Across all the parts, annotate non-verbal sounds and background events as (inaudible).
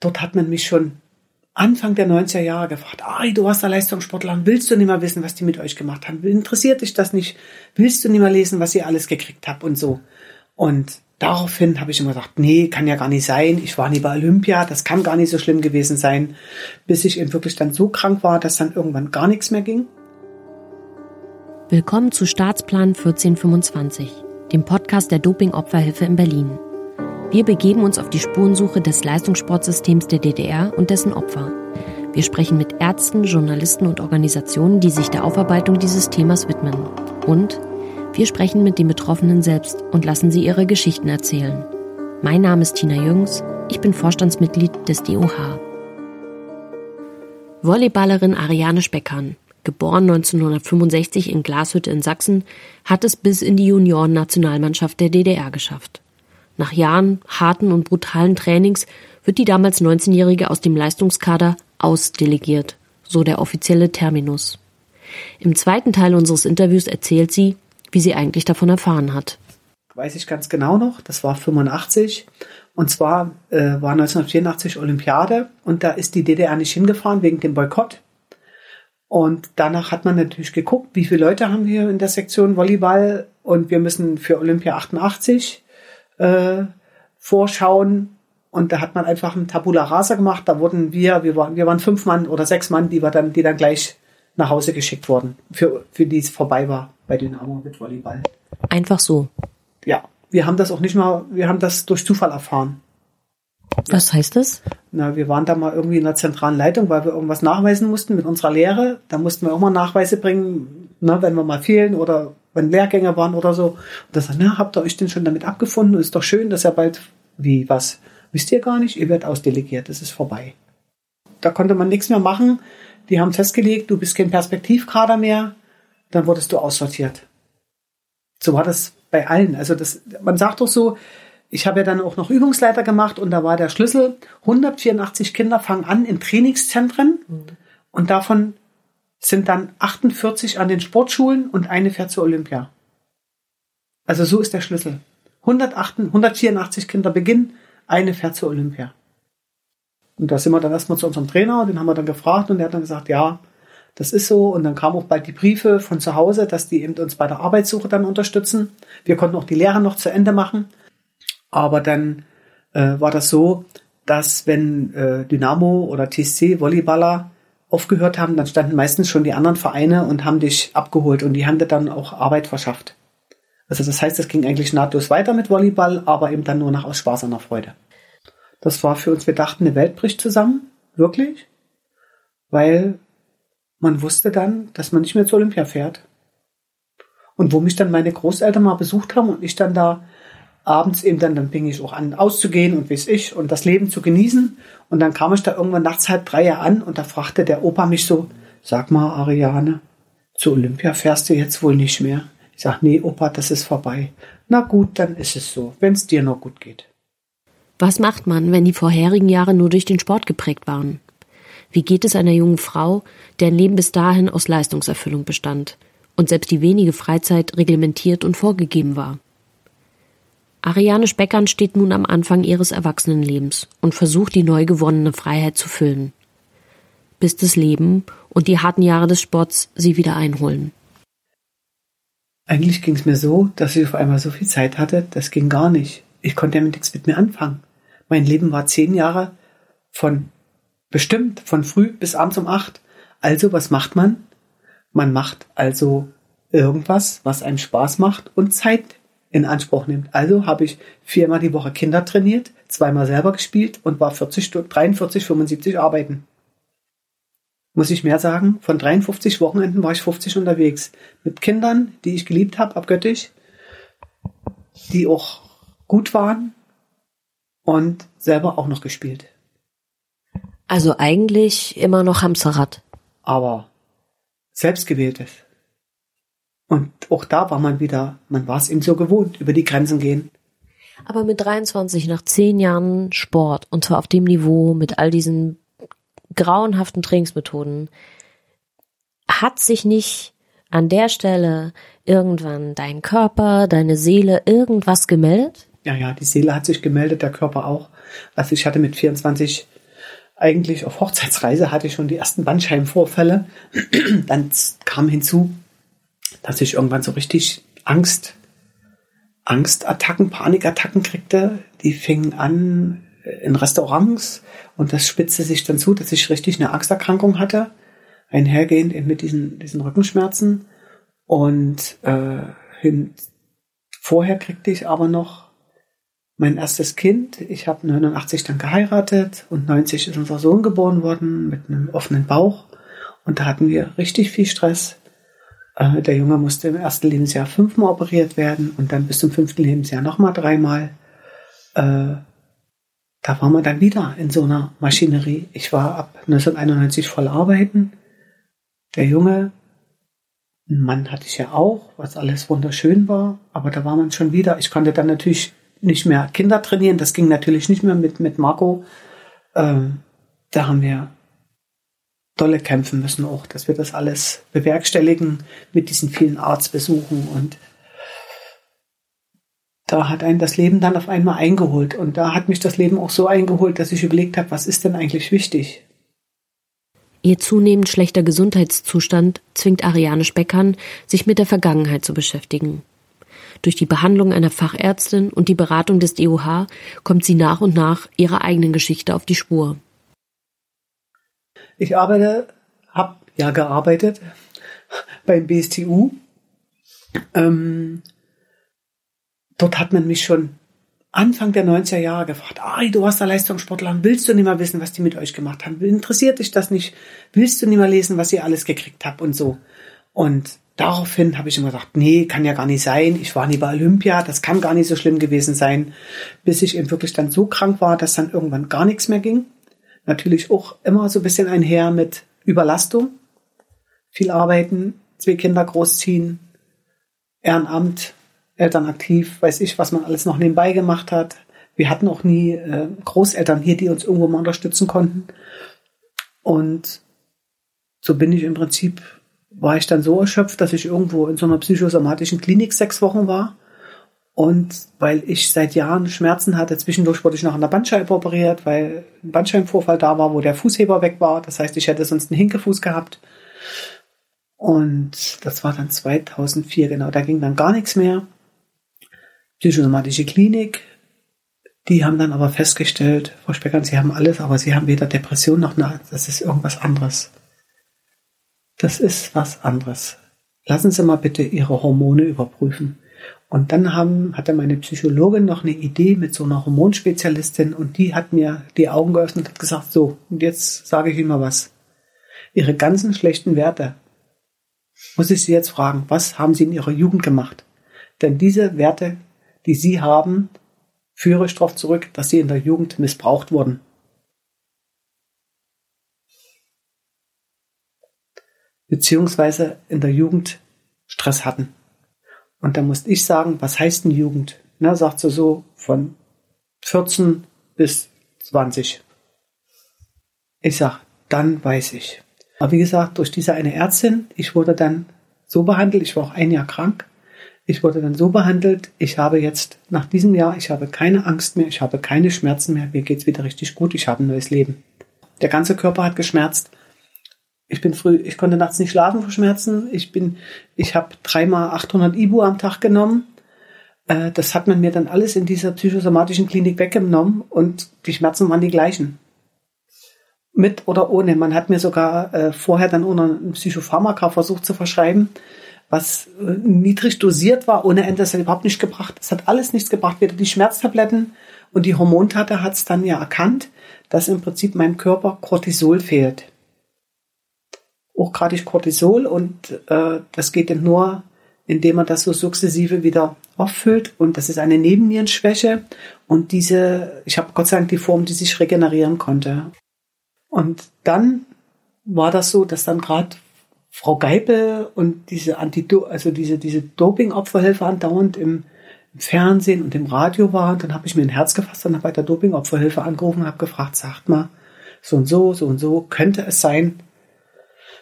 dort hat man mich schon Anfang der 90er Jahre gefragt, Ari, du warst der Leistungssportler, willst du nicht mehr wissen, was die mit euch gemacht haben? Interessiert dich das nicht? Willst du nicht mehr lesen, was ihr alles gekriegt habt und so? Und daraufhin habe ich immer gesagt, nee, kann ja gar nicht sein. Ich war nie bei Olympia, das kann gar nicht so schlimm gewesen sein, bis ich eben wirklich dann so krank war, dass dann irgendwann gar nichts mehr ging. Willkommen zu Staatsplan 1425, dem Podcast der Dopingopferhilfe in Berlin. Wir begeben uns auf die Spurensuche des Leistungssportsystems der DDR und dessen Opfer. Wir sprechen mit Ärzten, Journalisten und Organisationen, die sich der Aufarbeitung dieses Themas widmen. Und wir sprechen mit den Betroffenen selbst und lassen sie ihre Geschichten erzählen. Mein Name ist Tina Jüngs, ich bin Vorstandsmitglied des DOH. Volleyballerin Ariane Speckern, geboren 1965 in Glashütte in Sachsen, hat es bis in die Junioren-Nationalmannschaft der DDR geschafft. Nach Jahren harten und brutalen Trainings wird die damals 19-Jährige aus dem Leistungskader ausdelegiert, so der offizielle Terminus. Im zweiten Teil unseres Interviews erzählt sie, wie sie eigentlich davon erfahren hat. Weiß ich ganz genau noch, das war 85 und zwar äh, war 1984 Olympiade und da ist die DDR nicht hingefahren wegen dem Boykott. Und danach hat man natürlich geguckt, wie viele Leute haben wir in der Sektion Volleyball und wir müssen für Olympia 88 äh, vorschauen. Und da hat man einfach ein Tabula Rasa gemacht. Da wurden wir, wir waren, wir waren fünf Mann oder sechs Mann, die wir dann, die dann gleich nach Hause geschickt wurden, für, für die es vorbei war bei Dynamo mit Volleyball. Einfach so. Ja, wir haben das auch nicht mal, wir haben das durch Zufall erfahren. Was heißt das? Na, wir waren da mal irgendwie in der zentralen Leitung, weil wir irgendwas nachweisen mussten mit unserer Lehre. Da mussten wir auch mal Nachweise bringen, ne, wenn wir mal fehlen oder wenn Lehrgänge waren oder so. Und da sagt, na, habt ihr euch denn schon damit abgefunden? Ist doch schön, dass er bald, wie, was? Wisst ihr gar nicht? Ihr werdet ausdelegiert, es ist vorbei. Da konnte man nichts mehr machen. Die haben festgelegt, du bist kein Perspektivkader mehr. Dann wurdest du aussortiert. So war das bei allen. Also das, man sagt doch so, ich habe ja dann auch noch Übungsleiter gemacht und da war der Schlüssel, 184 Kinder fangen an in Trainingszentren mhm. und davon sind dann 48 an den Sportschulen und eine fährt zur Olympia. Also so ist der Schlüssel. 108, 184 Kinder beginnen, eine fährt zur Olympia. Und da sind wir dann erstmal zu unserem Trainer den haben wir dann gefragt und der hat dann gesagt, ja, das ist so. Und dann kamen auch bald die Briefe von zu Hause, dass die eben uns bei der Arbeitssuche dann unterstützen. Wir konnten auch die Lehre noch zu Ende machen. Aber dann äh, war das so, dass wenn äh, Dynamo oder TSC Volleyballer aufgehört haben, dann standen meistens schon die anderen Vereine und haben dich abgeholt und die haben dir dann auch Arbeit verschafft. Also das heißt, es ging eigentlich nahtlos weiter mit Volleyball, aber eben dann nur noch aus Spaß und Freude. Das war für uns, wir dachten, eine Welt bricht zusammen, wirklich, weil man wusste dann, dass man nicht mehr zur Olympia fährt. Und wo mich dann meine Großeltern mal besucht haben und ich dann da abends eben dann, dann fing ich auch an auszugehen und weiß ich und das Leben zu genießen. Und dann kam ich da irgendwann nachts halb drei an und da fragte der Opa mich so, sag mal, Ariane, zu Olympia fährst du jetzt wohl nicht mehr? Ich sag, nee, Opa, das ist vorbei. Na gut, dann ist es so, wenn es dir noch gut geht. Was macht man, wenn die vorherigen Jahre nur durch den Sport geprägt waren? Wie geht es einer jungen Frau, deren Leben bis dahin aus Leistungserfüllung bestand und selbst die wenige Freizeit reglementiert und vorgegeben war? Ariane Speckern steht nun am Anfang ihres Erwachsenenlebens und versucht, die neu gewonnene Freiheit zu füllen. Bis das Leben und die harten Jahre des Sports sie wieder einholen. Eigentlich ging es mir so, dass ich auf einmal so viel Zeit hatte, das ging gar nicht. Ich konnte damit nichts mit mir anfangen. Mein Leben war zehn Jahre von bestimmt von früh bis abends um acht. Also was macht man? Man macht also irgendwas, was einem Spaß macht und Zeit in Anspruch nimmt. Also habe ich viermal die Woche Kinder trainiert, zweimal selber gespielt und war 40 Stunden, 43, 75 arbeiten. Muss ich mehr sagen? Von 53 Wochenenden war ich 50 unterwegs. Mit Kindern, die ich geliebt habe, abgöttisch, die auch gut waren und selber auch noch gespielt. Also eigentlich immer noch Hamsterrad. Aber selbstgewähltes. Und auch da war man wieder, man war es ihm so gewohnt, über die Grenzen gehen. Aber mit 23, nach zehn Jahren Sport, und zwar auf dem Niveau, mit all diesen grauenhaften Trainingsmethoden, hat sich nicht an der Stelle irgendwann dein Körper, deine Seele irgendwas gemeldet? Ja, ja, die Seele hat sich gemeldet, der Körper auch. Also ich hatte mit 24 eigentlich auf Hochzeitsreise hatte ich schon die ersten Bandscheibenvorfälle. (clears throat) Dann kam hinzu, dass ich irgendwann so richtig Angst, Angstattacken, Panikattacken kriegte. Die fingen an in Restaurants und das spitzte sich dann zu, dass ich richtig eine Angsterkrankung hatte, einhergehend mit diesen, diesen Rückenschmerzen. Und äh, hin, vorher kriegte ich aber noch mein erstes Kind. Ich habe 89 dann geheiratet und 90 ist unser Sohn geboren worden mit einem offenen Bauch. Und da hatten wir richtig viel Stress. Äh, der Junge musste im ersten Lebensjahr fünfmal operiert werden und dann bis zum fünften Lebensjahr nochmal dreimal. Äh, da waren wir dann wieder in so einer Maschinerie. Ich war ab 1991 voll arbeiten. Der Junge, einen Mann hatte ich ja auch, was alles wunderschön war, aber da war man schon wieder. Ich konnte dann natürlich nicht mehr Kinder trainieren. Das ging natürlich nicht mehr mit, mit Marco. Ähm, da haben wir dolle kämpfen müssen auch, dass wir das alles bewerkstelligen mit diesen vielen Arztbesuchen und da hat einen das Leben dann auf einmal eingeholt und da hat mich das Leben auch so eingeholt, dass ich überlegt habe, was ist denn eigentlich wichtig? Ihr zunehmend schlechter Gesundheitszustand zwingt Ariane Speckern, sich mit der Vergangenheit zu beschäftigen. Durch die Behandlung einer Fachärztin und die Beratung des DOH kommt sie nach und nach ihrer eigenen Geschichte auf die Spur. Ich arbeite, habe ja gearbeitet beim BSTU. Ähm, dort hat man mich schon Anfang der 90er Jahre gefragt, Ari, du warst der Leistungssportler, willst du nicht mal wissen, was die mit euch gemacht haben? Interessiert dich das nicht? Willst du nicht mal lesen, was ihr alles gekriegt habt und so? Und daraufhin habe ich immer gesagt, nee, kann ja gar nicht sein. Ich war nie bei Olympia, das kann gar nicht so schlimm gewesen sein, bis ich eben wirklich dann so krank war, dass dann irgendwann gar nichts mehr ging. Natürlich auch immer so ein bisschen einher mit Überlastung, viel arbeiten, zwei Kinder großziehen, Ehrenamt, Eltern aktiv, weiß ich, was man alles noch nebenbei gemacht hat. Wir hatten auch nie äh, Großeltern hier, die uns irgendwo mal unterstützen konnten. Und so bin ich im Prinzip war ich dann so erschöpft, dass ich irgendwo in so einer psychosomatischen Klinik sechs Wochen war. Und weil ich seit Jahren Schmerzen hatte, zwischendurch wurde ich noch an der Bandscheibe operiert, weil ein Bandscheibenvorfall da war, wo der Fußheber weg war. Das heißt, ich hätte sonst einen Hinkefuß gehabt. Und das war dann 2004, genau. Da ging dann gar nichts mehr. Psychosomatische Klinik. Die haben dann aber festgestellt, Frau Speckern, Sie haben alles, aber Sie haben weder Depression noch eine, das ist irgendwas anderes. Das ist was anderes. Lassen Sie mal bitte Ihre Hormone überprüfen. Und dann haben, hatte meine Psychologin noch eine Idee mit so einer Hormonspezialistin und die hat mir die Augen geöffnet und hat gesagt, so, und jetzt sage ich Ihnen mal was. Ihre ganzen schlechten Werte, muss ich Sie jetzt fragen, was haben Sie in Ihrer Jugend gemacht? Denn diese Werte, die Sie haben, führe ich darauf zurück, dass Sie in der Jugend missbraucht wurden. beziehungsweise in der Jugend Stress hatten. Und da musste ich sagen, was heißt denn Jugend? Na, sagt sie so von 14 bis 20. Ich sag, dann weiß ich. Aber wie gesagt, durch diese eine Ärztin, ich wurde dann so behandelt, ich war auch ein Jahr krank, ich wurde dann so behandelt, ich habe jetzt nach diesem Jahr, ich habe keine Angst mehr, ich habe keine Schmerzen mehr, mir geht's wieder richtig gut, ich habe ein neues Leben. Der ganze Körper hat geschmerzt, ich bin früh, ich konnte nachts nicht schlafen vor Schmerzen. Ich bin, ich habe dreimal 800 Ibu am Tag genommen. Äh, das hat man mir dann alles in dieser psychosomatischen Klinik weggenommen und die Schmerzen waren die gleichen. Mit oder ohne. Man hat mir sogar äh, vorher dann ohne ein Psychopharmaka versucht zu verschreiben, was äh, niedrig dosiert war, ohne Ende. Das hat überhaupt nicht gebracht. Es hat alles nichts gebracht. Weder die Schmerztabletten und die Hormontate hat es dann ja erkannt, dass im Prinzip meinem Körper Cortisol fehlt hochgradig Cortisol und äh, das geht dann nur, indem man das so sukzessive wieder auffüllt und das ist eine Nebennierenschwäche und diese, ich habe Gott sei Dank die Form, die sich regenerieren konnte. Und dann war das so, dass dann gerade Frau Geipel und diese Antido also diese, diese Doping-Opferhilfe andauernd im, im, Fernsehen und im Radio waren. Dann habe ich mir ein Herz gefasst und habe bei der Doping-Opferhilfe angerufen und habe gefragt, sagt mal, so und so, so und so, könnte es sein,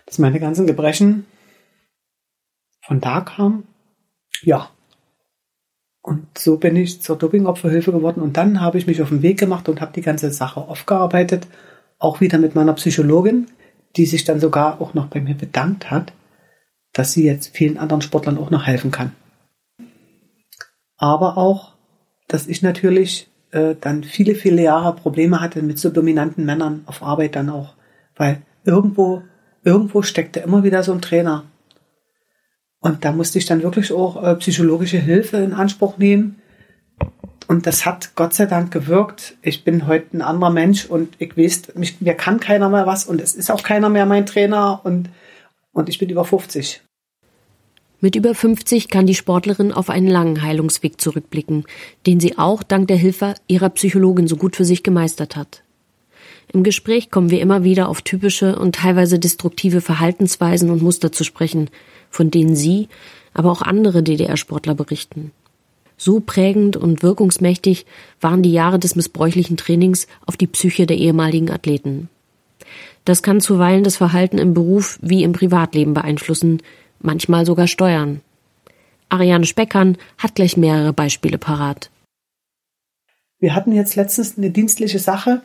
dass meine ganzen Gebrechen von da kamen. Ja. Und so bin ich zur Dopingopferhilfe geworden und dann habe ich mich auf den Weg gemacht und habe die ganze Sache aufgearbeitet auch wieder mit meiner Psychologin, die sich dann sogar auch noch bei mir bedankt hat, dass sie jetzt vielen anderen Sportlern auch noch helfen kann. Aber auch, dass ich natürlich äh, dann viele, viele Jahre Probleme hatte mit so dominanten Männern auf Arbeit dann auch. Weil irgendwo, irgendwo steckte immer wieder so ein Trainer. Und da musste ich dann wirklich auch äh, psychologische Hilfe in Anspruch nehmen. Und das hat Gott sei Dank gewirkt. Ich bin heute ein anderer Mensch und ich weiß, mich, mir kann keiner mehr was und es ist auch keiner mehr mein Trainer und, und ich bin über 50. Mit über 50 kann die Sportlerin auf einen langen Heilungsweg zurückblicken, den sie auch dank der Hilfe ihrer Psychologin so gut für sich gemeistert hat. Im Gespräch kommen wir immer wieder auf typische und teilweise destruktive Verhaltensweisen und Muster zu sprechen, von denen sie, aber auch andere DDR-Sportler berichten. So prägend und wirkungsmächtig waren die Jahre des missbräuchlichen Trainings auf die Psyche der ehemaligen Athleten. Das kann zuweilen das Verhalten im Beruf wie im Privatleben beeinflussen, manchmal sogar steuern. Ariane Speckern hat gleich mehrere Beispiele parat. Wir hatten jetzt letztens eine dienstliche Sache,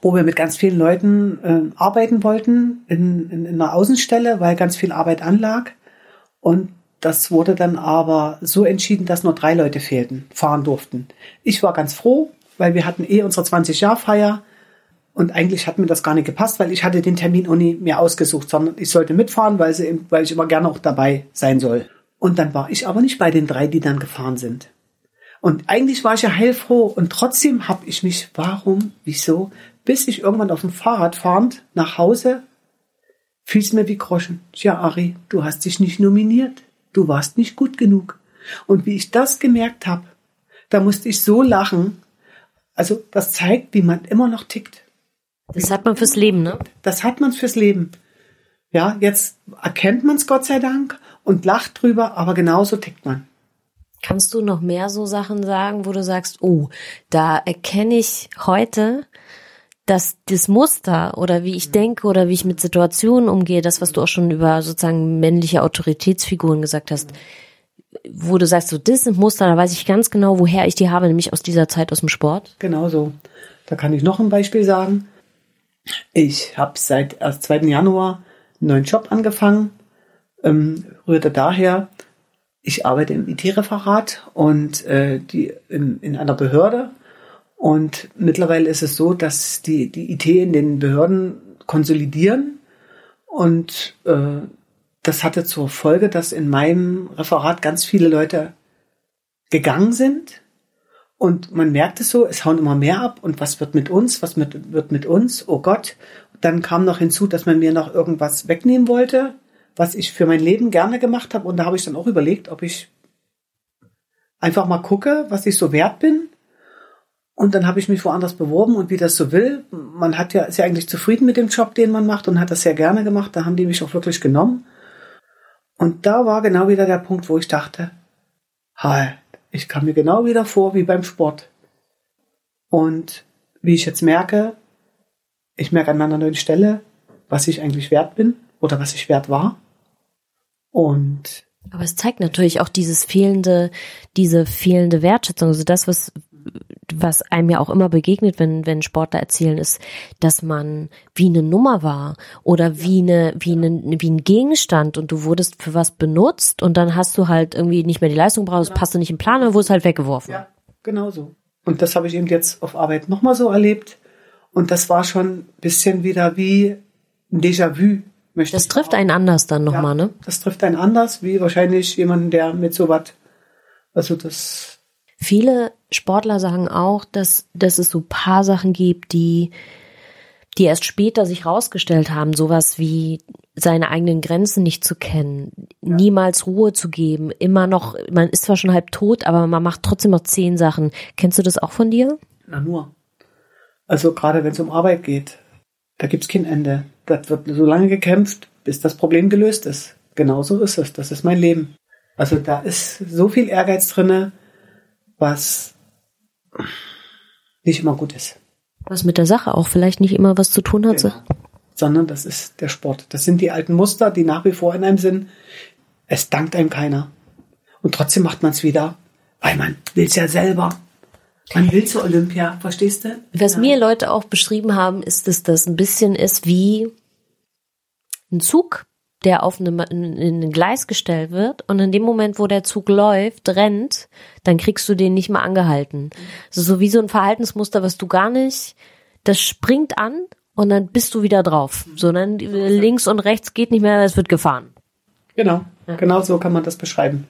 wo wir mit ganz vielen Leuten äh, arbeiten wollten in, in, in einer Außenstelle, weil ganz viel Arbeit anlag. Und das wurde dann aber so entschieden, dass nur drei Leute fehlten, fahren durften. Ich war ganz froh, weil wir hatten eh unsere 20-Jahr-Feier und eigentlich hat mir das gar nicht gepasst, weil ich hatte den Termin auch nie mehr ausgesucht, sondern ich sollte mitfahren, weil, sie, weil ich immer gerne auch dabei sein soll. Und dann war ich aber nicht bei den drei, die dann gefahren sind. Und eigentlich war ich ja heilfroh und trotzdem habe ich mich, warum, wieso, bis ich irgendwann auf dem Fahrrad fahrend nach Hause, fiel es mir wie Groschen. Ja, Ari, du hast dich nicht nominiert. Du warst nicht gut genug. Und wie ich das gemerkt habe, da musste ich so lachen. Also das zeigt, wie man immer noch tickt. Das hat man fürs Leben, ne? Das hat man fürs Leben. Ja, jetzt erkennt man es Gott sei Dank und lacht drüber, aber genauso tickt man. Kannst du noch mehr so Sachen sagen, wo du sagst, oh, da erkenne ich heute, dass das Muster oder wie ich denke oder wie ich mit Situationen umgehe, das, was du auch schon über sozusagen männliche Autoritätsfiguren gesagt hast, wo du sagst, so, das sind Muster, da weiß ich ganz genau, woher ich die habe, nämlich aus dieser Zeit aus dem Sport. Genau so. Da kann ich noch ein Beispiel sagen. Ich habe seit erst 2. Januar einen neuen Job angefangen. Ähm, rührte daher, ich arbeite im IT-Referat und äh, die in, in einer Behörde. Und mittlerweile ist es so, dass die, die IT in den Behörden konsolidieren. Und äh, das hatte zur Folge, dass in meinem Referat ganz viele Leute gegangen sind und man merkt es so, es hauen immer mehr ab und was wird mit uns, was mit, wird mit uns, oh Gott. Dann kam noch hinzu, dass man mir noch irgendwas wegnehmen wollte, was ich für mein Leben gerne gemacht habe. Und da habe ich dann auch überlegt, ob ich einfach mal gucke, was ich so wert bin. Und dann habe ich mich woanders beworben und wie das so will. Man hat ja, ist ja eigentlich zufrieden mit dem Job, den man macht und hat das sehr gerne gemacht. Da haben die mich auch wirklich genommen. Und da war genau wieder der Punkt, wo ich dachte, halt, ich kam mir genau wieder vor wie beim Sport. Und wie ich jetzt merke, ich merke an meiner neuen Stelle, was ich eigentlich wert bin oder was ich wert war. Und aber es zeigt natürlich auch dieses fehlende, diese fehlende Wertschätzung. Also das, was was einem ja auch immer begegnet, wenn, wenn Sportler erzählen, ist, dass man wie eine Nummer war oder wie eine, wie eine, wie ein Gegenstand und du wurdest für was benutzt und dann hast du halt irgendwie nicht mehr die Leistung brauchst, genau. passt du nicht im Plan, dann wurdest halt weggeworfen. Ja, genau so. Und das habe ich eben jetzt auf Arbeit nochmal so erlebt. Und das war schon ein bisschen wieder wie ein Déjà-vu. Das trifft einen anders dann nochmal, ja, ne? Das trifft einen anders, wie wahrscheinlich jemanden, der mit so was, also das, Viele Sportler sagen auch, dass, dass es so paar Sachen gibt, die, die erst später sich rausgestellt haben, sowas wie seine eigenen Grenzen nicht zu kennen, ja. niemals Ruhe zu geben, immer noch, man ist zwar schon halb tot, aber man macht trotzdem noch zehn Sachen. Kennst du das auch von dir? Na nur. Also gerade wenn es um Arbeit geht, da gibt's kein Ende. Das wird so lange gekämpft, bis das Problem gelöst ist. Genauso ist es. Das ist mein Leben. Also da ist so viel Ehrgeiz drinne was nicht immer gut ist. Was mit der Sache auch vielleicht nicht immer was zu tun hat. Genau. Sondern das ist der Sport. Das sind die alten Muster, die nach wie vor in einem sind. Es dankt einem keiner. Und trotzdem macht man es wieder, weil man will es ja selber. Man will zur Olympia, verstehst du? Was ja. mir Leute auch beschrieben haben, ist, dass das ein bisschen ist wie ein Zug, der auf eine, in ein Gleis gestellt wird und in dem Moment, wo der Zug läuft, rennt, dann kriegst du den nicht mehr angehalten. Also so wie so ein Verhaltensmuster, was du gar nicht, das springt an und dann bist du wieder drauf. So dann links und rechts geht nicht mehr, es wird gefahren. Genau, ja. genau so kann man das beschreiben.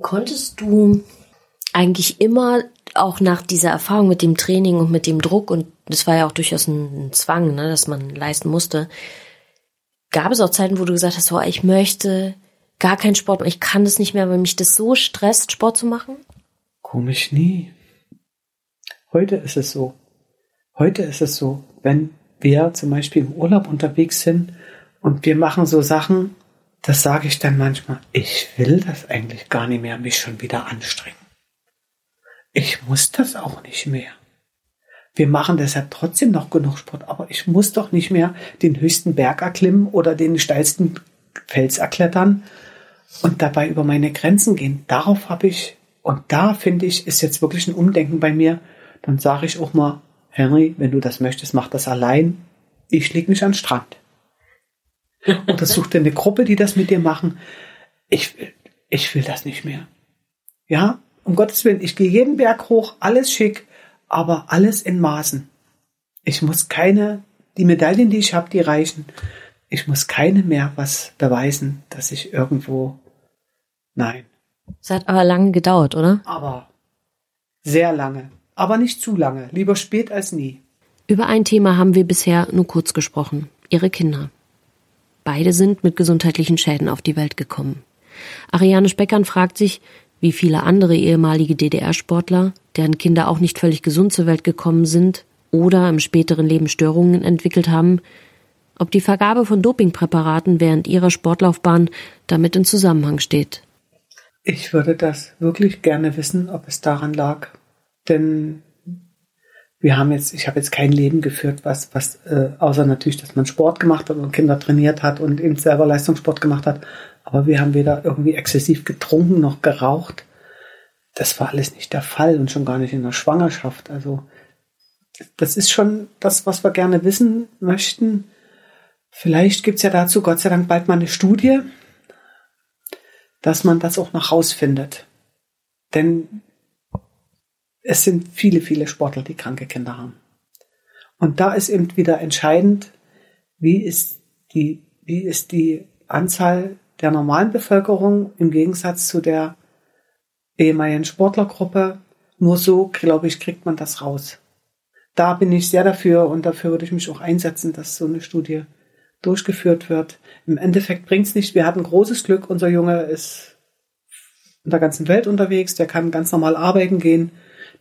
Konntest du eigentlich immer auch nach dieser Erfahrung mit dem Training und mit dem Druck und das war ja auch durchaus ein, Zwang, ne, dass man leisten musste, Gab es auch Zeiten, wo du gesagt hast, oh, ich möchte gar keinen Sport, ich kann das nicht mehr, weil mich das so stresst, Sport zu machen? Komisch nie. Heute ist es so. Heute ist es so, wenn wir zum Beispiel im Urlaub unterwegs sind und wir machen so Sachen, das sage ich dann manchmal, ich will das eigentlich gar nicht mehr, mich schon wieder anstrengen. Ich muss das auch nicht mehr. Wir machen deshalb trotzdem noch genug Sport, aber ich muss doch nicht mehr den höchsten Berg erklimmen oder den steilsten Fels erklettern und dabei über meine Grenzen gehen. Darauf habe ich, und da finde ich, ist jetzt wirklich ein Umdenken bei mir. Dann sage ich auch mal, Henry, wenn du das möchtest, mach das allein. Ich leg mich an den Strand. (laughs) Oder such dir eine Gruppe, die das mit dir machen. Ich will, ich will das nicht mehr. Ja, um Gottes Willen, ich gehe jeden Berg hoch, alles schick, aber alles in Maßen. Ich muss keine, die Medaillen, die ich habe, die reichen. Ich muss keine mehr was beweisen, dass ich irgendwo, nein. Es hat aber lange gedauert, oder? Aber sehr lange. Aber nicht zu lange. Lieber spät als nie. Über ein Thema haben wir bisher nur kurz gesprochen. Ihre Kinder. Beide sind mit gesundheitlichen Schäden auf die Welt gekommen. Ariane Speckern fragt sich, wie viele andere ehemalige DDR-Sportler, deren Kinder auch nicht völlig gesund zur Welt gekommen sind oder im späteren Leben Störungen entwickelt haben, ob die Vergabe von Dopingpräparaten während ihrer Sportlaufbahn damit in Zusammenhang steht. Ich würde das wirklich gerne wissen, ob es daran lag. Denn wir haben jetzt, ich habe jetzt kein Leben geführt, was, was, äh, außer natürlich, dass man Sport gemacht hat und Kinder trainiert hat und eben selber Leistungssport gemacht hat. Aber wir haben weder irgendwie exzessiv getrunken noch geraucht. Das war alles nicht der Fall und schon gar nicht in der Schwangerschaft. Also das ist schon das, was wir gerne wissen möchten. Vielleicht gibt's ja dazu Gott sei Dank bald mal eine Studie, dass man das auch noch rausfindet. Denn es sind viele, viele Sportler, die kranke Kinder haben. Und da ist eben wieder entscheidend, wie ist die, wie ist die Anzahl der normalen Bevölkerung im Gegensatz zu der ehemaligen Sportlergruppe. Nur so, glaube ich, kriegt man das raus. Da bin ich sehr dafür und dafür würde ich mich auch einsetzen, dass so eine Studie durchgeführt wird. Im Endeffekt bringt es nicht. Wir hatten großes Glück. Unser Junge ist in der ganzen Welt unterwegs. Der kann ganz normal arbeiten gehen.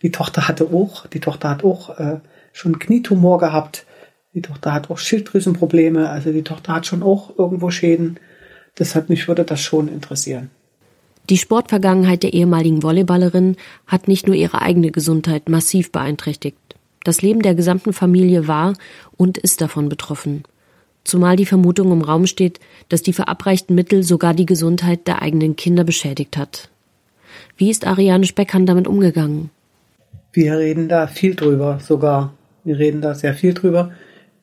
Die Tochter hatte auch, die Tochter hat auch äh, schon Knietumor gehabt. Die Tochter hat auch Schilddrüsenprobleme. Also die Tochter hat schon auch irgendwo Schäden. Deshalb mich würde das schon interessieren. Die Sportvergangenheit der ehemaligen Volleyballerin hat nicht nur ihre eigene Gesundheit massiv beeinträchtigt. Das Leben der gesamten Familie war und ist davon betroffen. Zumal die Vermutung im Raum steht, dass die verabreichten Mittel sogar die Gesundheit der eigenen Kinder beschädigt hat. Wie ist Ariane Speckhan damit umgegangen? Wir reden da viel drüber, sogar. Wir reden da sehr viel drüber.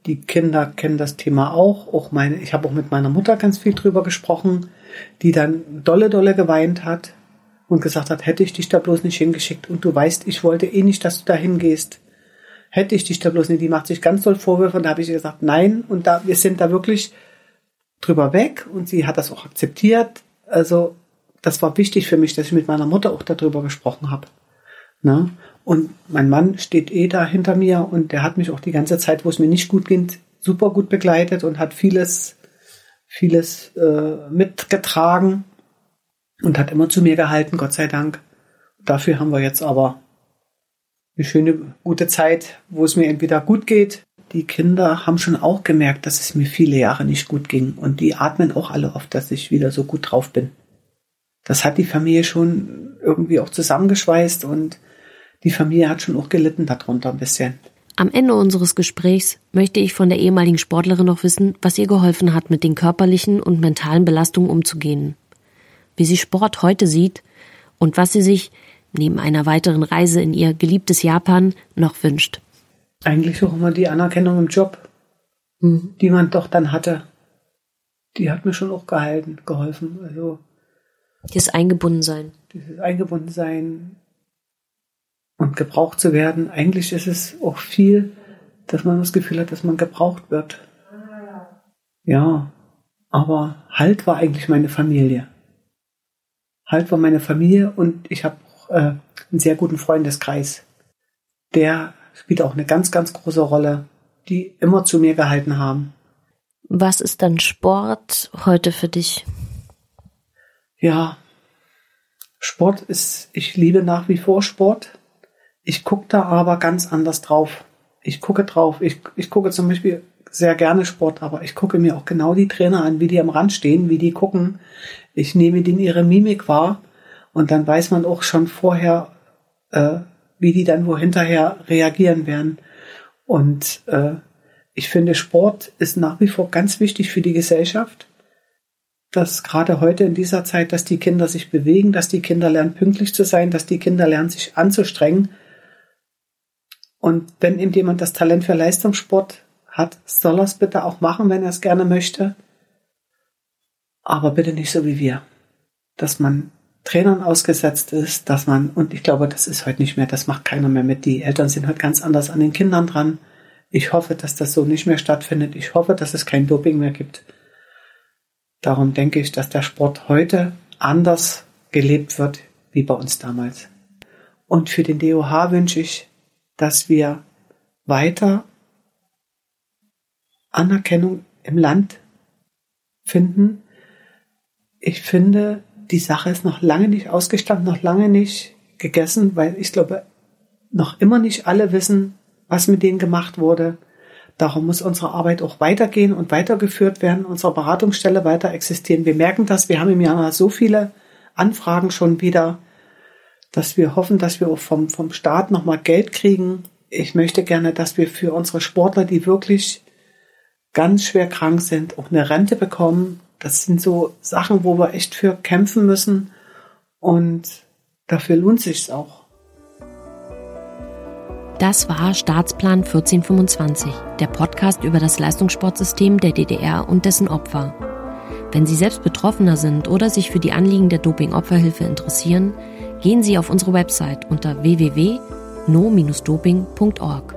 Die Kinder kennen das Thema auch. Auch meine, ich habe auch mit meiner Mutter ganz viel drüber gesprochen, die dann dolle, dolle geweint hat und gesagt hat, hätte ich dich da bloß nicht hingeschickt und du weißt, ich wollte eh nicht, dass du da hingehst. Hätte ich dich da bloß nicht, die macht sich ganz doll Vorwürfe und da habe ich gesagt, nein. Und da, wir sind da wirklich drüber weg und sie hat das auch akzeptiert. Also, das war wichtig für mich, dass ich mit meiner Mutter auch darüber gesprochen habe. Ne? Und mein Mann steht eh da hinter mir und der hat mich auch die ganze Zeit, wo es mir nicht gut ging, super gut begleitet und hat vieles, vieles äh, mitgetragen und hat immer zu mir gehalten, Gott sei Dank. Dafür haben wir jetzt aber eine schöne, gute Zeit, wo es mir entweder gut geht. Die Kinder haben schon auch gemerkt, dass es mir viele Jahre nicht gut ging und die atmen auch alle oft, dass ich wieder so gut drauf bin. Das hat die Familie schon irgendwie auch zusammengeschweißt und die Familie hat schon auch gelitten darunter ein bisschen. Am Ende unseres Gesprächs möchte ich von der ehemaligen Sportlerin noch wissen, was ihr geholfen hat, mit den körperlichen und mentalen Belastungen umzugehen. Wie sie Sport heute sieht und was sie sich neben einer weiteren Reise in ihr geliebtes Japan, noch wünscht. Eigentlich auch immer die Anerkennung im Job, mhm. die man doch dann hatte. Die hat mir schon auch gehalten, geholfen. Also dieses Eingebundensein. Dieses Eingebundensein und gebraucht zu werden. Eigentlich ist es auch viel, dass man das Gefühl hat, dass man gebraucht wird. Ja, aber Halt war eigentlich meine Familie. Halt war meine Familie und ich habe äh, einen sehr guten Freundeskreis. Der spielt auch eine ganz, ganz große Rolle, die immer zu mir gehalten haben. Was ist dann Sport heute für dich? Ja, Sport ist, ich liebe nach wie vor Sport. Ich gucke da aber ganz anders drauf. Ich gucke drauf. Ich, ich gucke zum Beispiel sehr gerne Sport, aber ich gucke mir auch genau die Trainer an, wie die am Rand stehen, wie die gucken. Ich nehme denen ihre Mimik wahr und dann weiß man auch schon vorher, äh, wie die dann wo hinterher reagieren werden. Und äh, ich finde, Sport ist nach wie vor ganz wichtig für die Gesellschaft. Dass gerade heute in dieser Zeit, dass die Kinder sich bewegen, dass die Kinder lernen, pünktlich zu sein, dass die Kinder lernen, sich anzustrengen. Und wenn eben jemand das Talent für Leistungssport hat, soll er es bitte auch machen, wenn er es gerne möchte. Aber bitte nicht so wie wir. Dass man Trainern ausgesetzt ist, dass man, und ich glaube, das ist heute nicht mehr, das macht keiner mehr mit. Die Eltern sind heute ganz anders an den Kindern dran. Ich hoffe, dass das so nicht mehr stattfindet. Ich hoffe, dass es kein Doping mehr gibt. Darum denke ich, dass der Sport heute anders gelebt wird wie bei uns damals. Und für den DOH wünsche ich, dass wir weiter Anerkennung im Land finden. Ich finde, die Sache ist noch lange nicht ausgestanden, noch lange nicht gegessen, weil ich glaube, noch immer nicht alle wissen, was mit denen gemacht wurde. Darum muss unsere Arbeit auch weitergehen und weitergeführt werden, unsere Beratungsstelle weiter existieren. Wir merken das, wir haben im Januar so viele Anfragen schon wieder, dass wir hoffen, dass wir auch vom, vom Staat nochmal Geld kriegen. Ich möchte gerne, dass wir für unsere Sportler, die wirklich ganz schwer krank sind, auch eine Rente bekommen, das sind so Sachen, wo wir echt für kämpfen müssen und dafür lohnt sich's auch. Das war Staatsplan 1425, der Podcast über das Leistungssportsystem der DDR und dessen Opfer. Wenn Sie selbst Betroffener sind oder sich für die Anliegen der Doping-Opferhilfe interessieren, gehen Sie auf unsere Website unter www.no-doping.org.